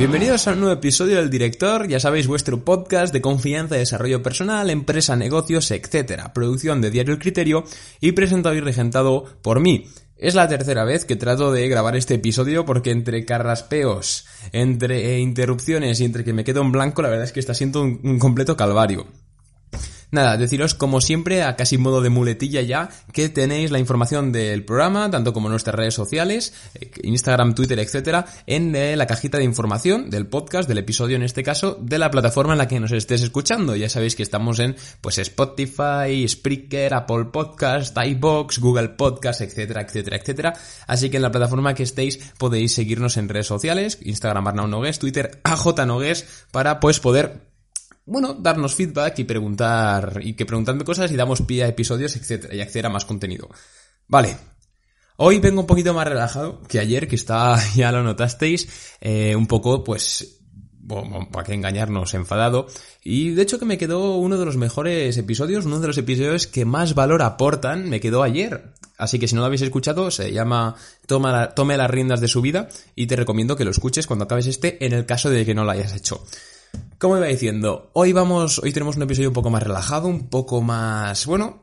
Bienvenidos a un nuevo episodio del Director, ya sabéis, vuestro podcast de confianza, desarrollo personal, empresa, negocios, etc. Producción de Diario El Criterio y presentado y regentado por mí. Es la tercera vez que trato de grabar este episodio porque entre carraspeos, entre interrupciones y entre que me quedo en blanco, la verdad es que está siendo un completo calvario. Nada, deciros como siempre, a casi modo de muletilla ya, que tenéis la información del programa, tanto como nuestras redes sociales, eh, Instagram, Twitter, etcétera, en eh, la cajita de información del podcast, del episodio en este caso, de la plataforma en la que nos estés escuchando. Ya sabéis que estamos en pues Spotify, Spreaker, Apple Podcast, iBox, Google Podcast, etcétera, etcétera, etcétera. Así que en la plataforma que estéis podéis seguirnos en redes sociales, Instagram Arnau Nogues, Twitter AJ Nogues, para pues poder bueno, darnos feedback y preguntar, y que preguntadme cosas y damos pie a episodios, etcétera, y acceder a más contenido. Vale. Hoy vengo un poquito más relajado que ayer, que está, ya lo notasteis, eh, un poco, pues, para que engañarnos, enfadado. Y de hecho que me quedó uno de los mejores episodios, uno de los episodios que más valor aportan, me quedó ayer. Así que si no lo habéis escuchado, se llama Toma Tome las riendas de su vida y te recomiendo que lo escuches cuando acabes este en el caso de que no lo hayas hecho. Como iba diciendo, hoy vamos, hoy tenemos un episodio un poco más relajado, un poco más, bueno,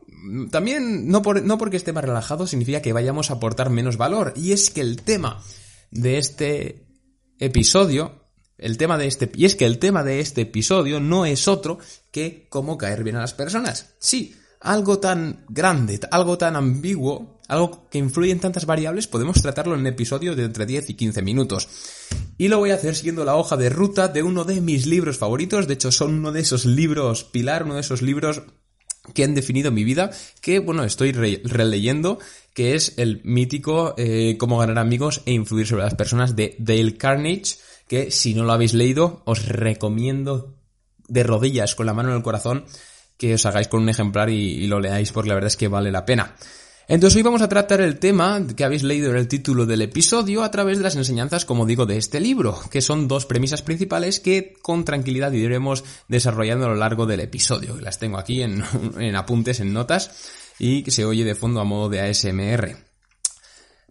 también no, por, no porque esté más relajado significa que vayamos a aportar menos valor. Y es que el tema de este episodio, el tema de este, y es que el tema de este episodio no es otro que cómo caer bien a las personas. Sí, algo tan grande, algo tan ambiguo, algo que influye en tantas variables, podemos tratarlo en un episodio de entre 10 y 15 minutos. Y lo voy a hacer siguiendo la hoja de ruta de uno de mis libros favoritos, de hecho son uno de esos libros pilar, uno de esos libros que han definido mi vida, que bueno, estoy releyendo, que es el mítico eh, Cómo ganar amigos e influir sobre las personas de Dale Carnage, que si no lo habéis leído, os recomiendo de rodillas, con la mano en el corazón, que os hagáis con un ejemplar y, lo leáis porque la verdad es que vale la pena. Entonces hoy vamos a tratar el tema que habéis leído en el título del episodio a través de las enseñanzas, como digo, de este libro, que son dos premisas principales que con tranquilidad iremos desarrollando a lo largo del episodio. Las tengo aquí en, apuntes, en notas, y que se oye de fondo a modo de ASMR.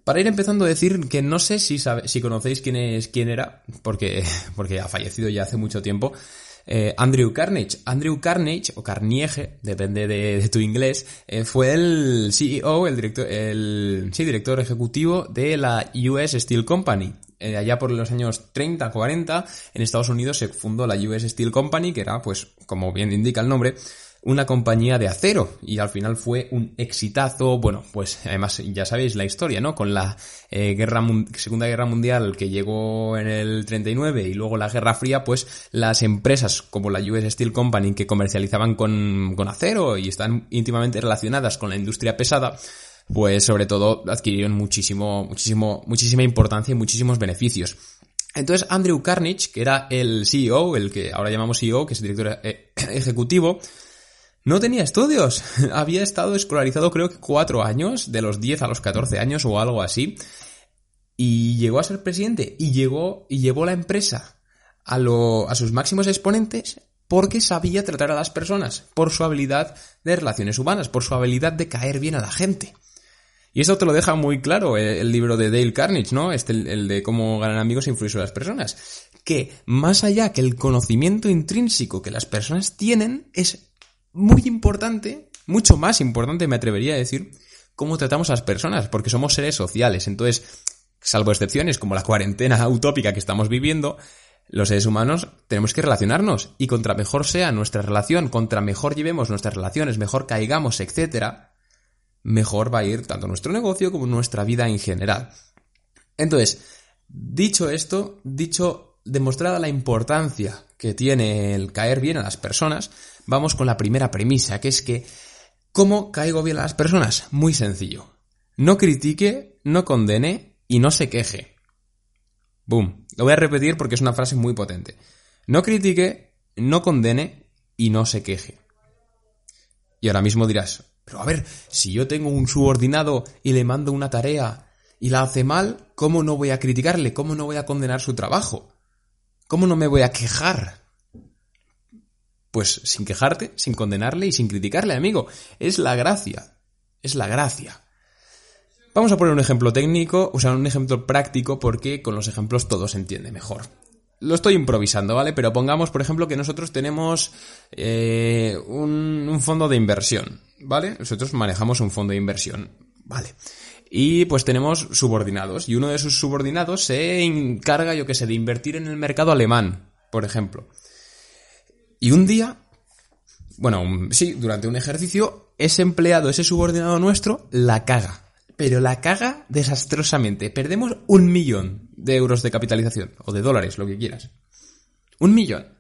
Para ir empezando a decir que no sé si, si conocéis quién es quién era, porque, porque ha fallecido ya hace mucho tiempo, eh, Andrew Carnage. Andrew Carnage, o Carniege, depende de, tu inglés, eh, fue el CEO, el director, el, sí, director ejecutivo de la US Steel Company. Eh, allá por los años 30, 40, en Estados Unidos se fundó la US Steel Company, que era, pues, como bien indica el nombre, una compañía de acero y al final fue un exitazo, bueno, pues además ya sabéis la historia, ¿no? Con la eh, guerra, Segunda Guerra Mundial que llegó en el 39 y luego la Guerra Fría, pues las empresas como la US Steel Company que comercializaban con, con acero y están íntimamente relacionadas con la industria pesada, pues sobre todo adquirieron muchísimo, muchísimo, muchísima importancia y muchísimos beneficios. Entonces Andrew Carnage, que era el CEO, el que ahora llamamos CEO, que es director eh, ejecutivo, no tenía estudios. Había estado escolarizado creo que cuatro años, de los 10 a los 14 años o algo así. Y llegó a ser presidente y llegó y llevó la empresa a, lo, a sus máximos exponentes porque sabía tratar a las personas, por su habilidad de relaciones humanas, por su habilidad de caer bien a la gente. Y eso te lo deja muy claro el, libro de Dale Carnage, ¿no? Este, el, el, de cómo ganar amigos e influir sobre las personas. Que más allá que el conocimiento intrínseco que las personas tienen, es muy importante, mucho más importante me atrevería a decir, cómo tratamos a las personas, porque somos seres sociales. Entonces, salvo excepciones como la cuarentena utópica que estamos viviendo, los seres humanos tenemos que relacionarnos y contra mejor sea nuestra relación, contra mejor llevemos nuestras relaciones, mejor caigamos, etcétera, mejor va a ir tanto nuestro negocio como nuestra vida en general. Entonces, dicho esto, dicho demostrada la importancia que tiene el caer bien a las personas, vamos con la primera premisa, que es que ¿cómo caigo bien a las personas? Muy sencillo. No critique, no condene y no se queje. Boom. Lo voy a repetir porque es una frase muy potente. No critique, no condene y no se queje. Y ahora mismo dirás, pero a ver, si yo tengo un subordinado y le mando una tarea y la hace mal, ¿cómo no voy a criticarle? ¿Cómo no voy a condenar su trabajo? ¿Cómo no me voy a quejar? Pues sin quejarte, sin condenarle y sin criticarle, amigo. Es la gracia. Es la gracia. Vamos a poner un ejemplo técnico, o sea, un ejemplo práctico porque con los ejemplos todo se entiende mejor. lo estoy improvisando, ¿vale? Pero pongamos, por ejemplo, que nosotros tenemos eh, un, un fondo de inversión, ¿vale? Nosotros manejamos un fondo de inversión, ¿vale? Y pues tenemos subordinados. Y uno de sus subordinados se encarga, yo que sé, de invertir en el mercado alemán, por ejemplo. Y un día, bueno, sí, durante un ejercicio, ese empleado, ese subordinado nuestro, la caga. Pero la caga desastrosamente. Perdemos un millón de euros de capitalización. O de dólares, lo que quieras. Un millón.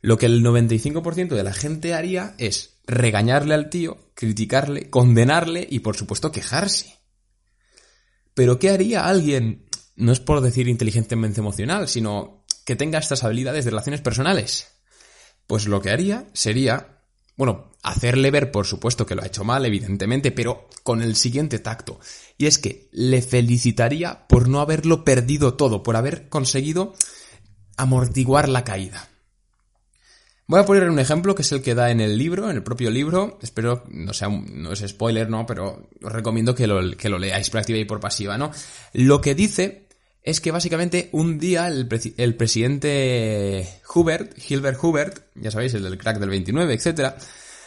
Lo que el 95% de la gente haría es regañarle al tío, criticarle, condenarle y por supuesto quejarse. Pero ¿qué haría alguien, no es por decir inteligentemente emocional, sino que tenga estas habilidades de relaciones personales? Pues lo que haría sería, bueno, hacerle ver, por supuesto, que lo ha hecho mal, evidentemente, pero con el siguiente tacto. Y es que le felicitaría por no haberlo perdido todo, por haber conseguido amortiguar la caída. Voy a poner un ejemplo que es el que da en el libro, en el propio libro. Espero, no sea, no es spoiler, ¿no? Pero os recomiendo que lo, que lo leáis por activa y por pasiva, ¿no? Lo que dice es que básicamente un día el, presidente Hubert, Hilbert Hubert, ya sabéis, el del crack del 29, etcétera,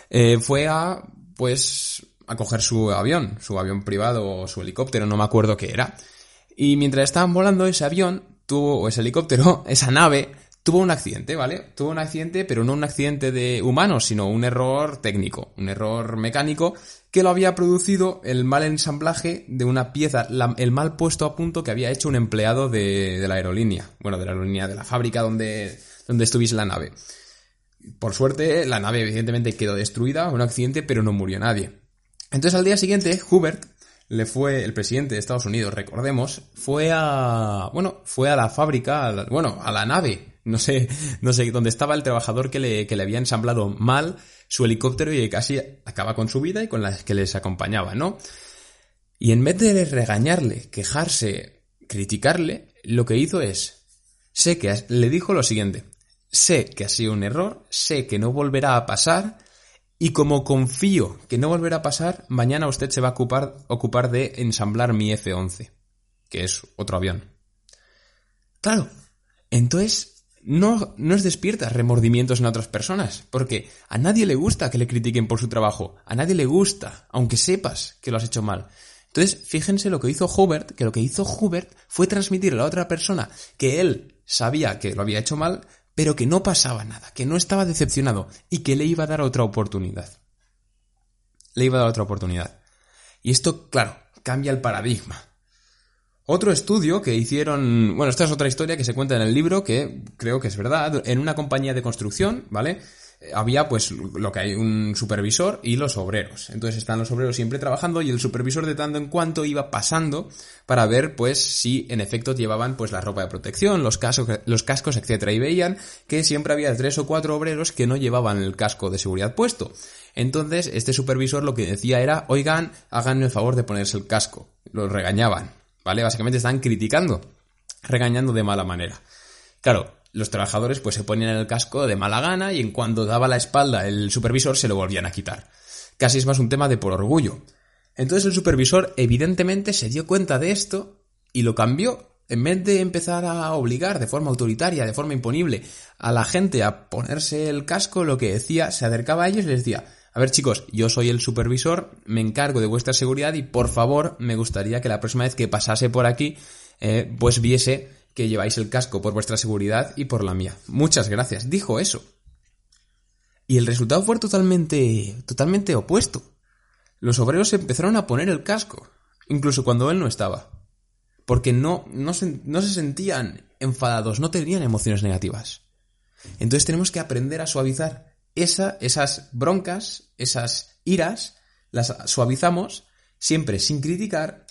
eh, fue a, pues, a coger su avión, su avión privado o su helicóptero, no me acuerdo qué era. Y mientras estaban volando ese avión, tuvo, o ese helicóptero, esa nave, tuvo un accidente, ¿vale? Tuvo un accidente, pero no un accidente de humanos, sino un error técnico, un error mecánico que lo había producido el mal ensamblaje de una pieza, el mal puesto a punto que había hecho un empleado de, la aerolínea, bueno, de la aerolínea, de la fábrica donde, donde estuviese la nave. Por suerte, la nave evidentemente quedó destruida, un accidente, pero no murió nadie. Entonces al día siguiente, Hubert le fue el presidente de Estados Unidos, recordemos, fue a, bueno, fue a la fábrica, bueno, a la nave no sé, no sé, dónde estaba el trabajador que le, que le había ensamblado mal su helicóptero y casi acaba con su vida y con las que les acompañaba, ¿no? Y en vez de regañarle, quejarse, criticarle, lo que hizo es, sé que, le dijo lo siguiente, sé que ha sido un error, sé que no volverá a pasar, y como confío que no volverá a pasar, mañana usted se va a ocupar, ocupar de ensamblar mi F-11, que es otro avión. Claro, entonces no, no despiertas remordimientos en otras personas, porque a nadie le gusta que le critiquen por su trabajo, a nadie le gusta, aunque sepas que lo has hecho mal. Entonces, fíjense lo que hizo Hubert, que lo que hizo Hubert fue transmitir a la otra persona que él sabía que lo había hecho mal, pero que no pasaba nada, que no estaba decepcionado y que le iba a dar otra oportunidad. Le iba a dar otra oportunidad. Y esto, claro, cambia el paradigma. Otro estudio que hicieron, bueno, esta es otra historia que se cuenta en el libro que creo que es verdad, en una compañía de construcción, ¿vale? Eh, había pues lo que hay un supervisor y los obreros. Entonces están los obreros siempre trabajando y el supervisor de tanto en cuanto iba pasando para ver pues si en efecto llevaban pues la ropa de protección, los cascos, los cascos, etcétera y veían que siempre había tres o cuatro obreros que no llevaban el casco de seguridad puesto. Entonces este supervisor lo que decía era, "Oigan, háganme el favor de ponerse el casco." Los regañaban. ¿Vale? Básicamente están criticando, regañando de mala manera. Claro, los trabajadores pues se ponían el casco de mala gana y en cuanto daba la espalda el supervisor se lo volvían a quitar. Casi es más un tema de por orgullo. Entonces el supervisor evidentemente se dio cuenta de esto y lo cambió. En vez de empezar a obligar de forma autoritaria, de forma imponible, a la gente a ponerse el casco, lo que decía, se acercaba a ellos y les decía, a ver chicos, yo soy el supervisor, me encargo de vuestra seguridad y por favor me gustaría que la próxima vez que pasase por aquí, eh, pues viese que lleváis el casco por vuestra seguridad y por la mía. Muchas gracias. Dijo eso. Y el resultado fue totalmente, totalmente opuesto. Los obreros empezaron a poner el casco, incluso cuando él no estaba. Porque no, no, se, no se sentían enfadados, no tenían emociones negativas. Entonces tenemos que aprender a suavizar esa, esas broncas, esas iras, las suavizamos siempre sin criticar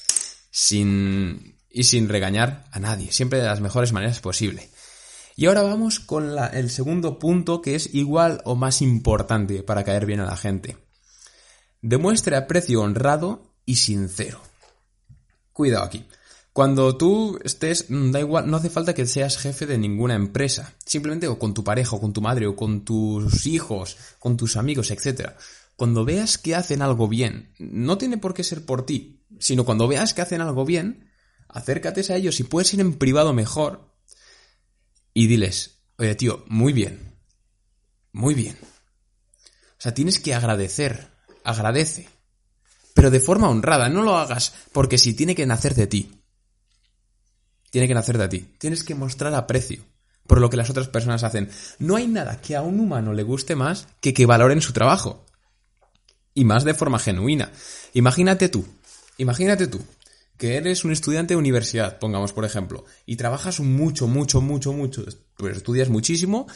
sin, y sin regañar a nadie, siempre de las mejores maneras posible. Y ahora vamos con el segundo punto que es igual o más importante para caer bien a la gente. Demuestre aprecio honrado y sincero. Cuidado aquí. Cuando tú estés, mm, da igual, no hace falta que seas jefe de ninguna empresa. Simplemente o con tu pareja, o con tu madre, o con tus hijos, con tus amigos, etc. Cuando veas que hacen algo bien, no tiene por qué ser por ti, sino cuando veas que hacen algo bien, acércate a ellos y puedes ir en privado mejor y diles, oye tío, muy bien, muy bien. O sea, tienes que agradecer, agradece, pero de forma honrada, no lo hagas porque si tiene que nacer de ti. Tiene que nacer de ti. Tienes que mostrar aprecio por lo que las otras personas hacen. No hay nada que a un humano le guste más que que valoren su trabajo. Y más de forma genuina. Imagínate tú, imagínate tú, que eres un estudiante de universidad, pongamos por ejemplo, y trabajas mucho, mucho, mucho, mucho, pues estudias muchísimo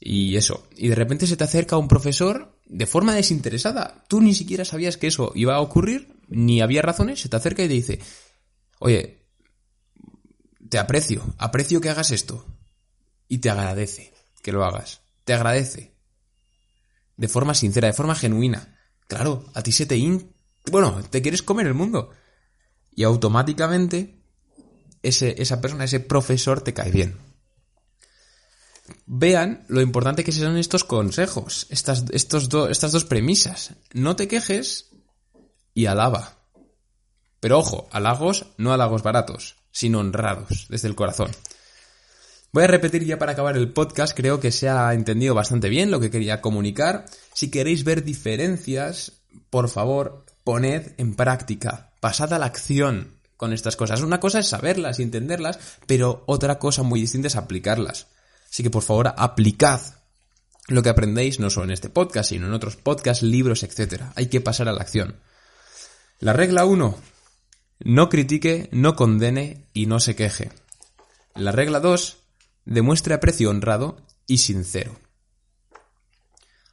y eso, y de repente se te acerca un profesor de forma desinteresada, tú ni siquiera sabías que eso iba a ocurrir, ni había razones, se te acerca y te dice, oye, te aprecio, aprecio que hagas esto, y te agradece que lo hagas, te agradece, de forma sincera, de forma genuina. Claro, a ti se te in... Bueno, te quieres comer el mundo y automáticamente ese, esa persona, ese profesor te cae bien. Vean lo importante que son estos consejos, estas, estos estas dos premisas. No te quejes y alaba. Pero ojo, halagos, no halagos baratos, sino honrados, desde el corazón. Voy a repetir ya para acabar el podcast, creo que se ha entendido bastante bien lo que quería comunicar. Si queréis ver diferencias, por favor, poned en práctica, pasad a la acción con estas cosas. Una cosa es saberlas y entenderlas, pero otra cosa muy distinta es aplicarlas. Así que por favor, aplicad lo que aprendéis no solo en este podcast, sino en otros podcasts, libros, etc. Hay que pasar a la acción. La regla 1. No critique, no condene y no se queje. La regla 2. Demuestre aprecio honrado y sincero.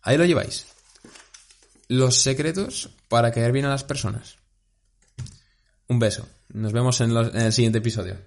Ahí lo lleváis los secretos para caer bien a las personas. Un beso. Nos vemos en, en el siguiente episodio.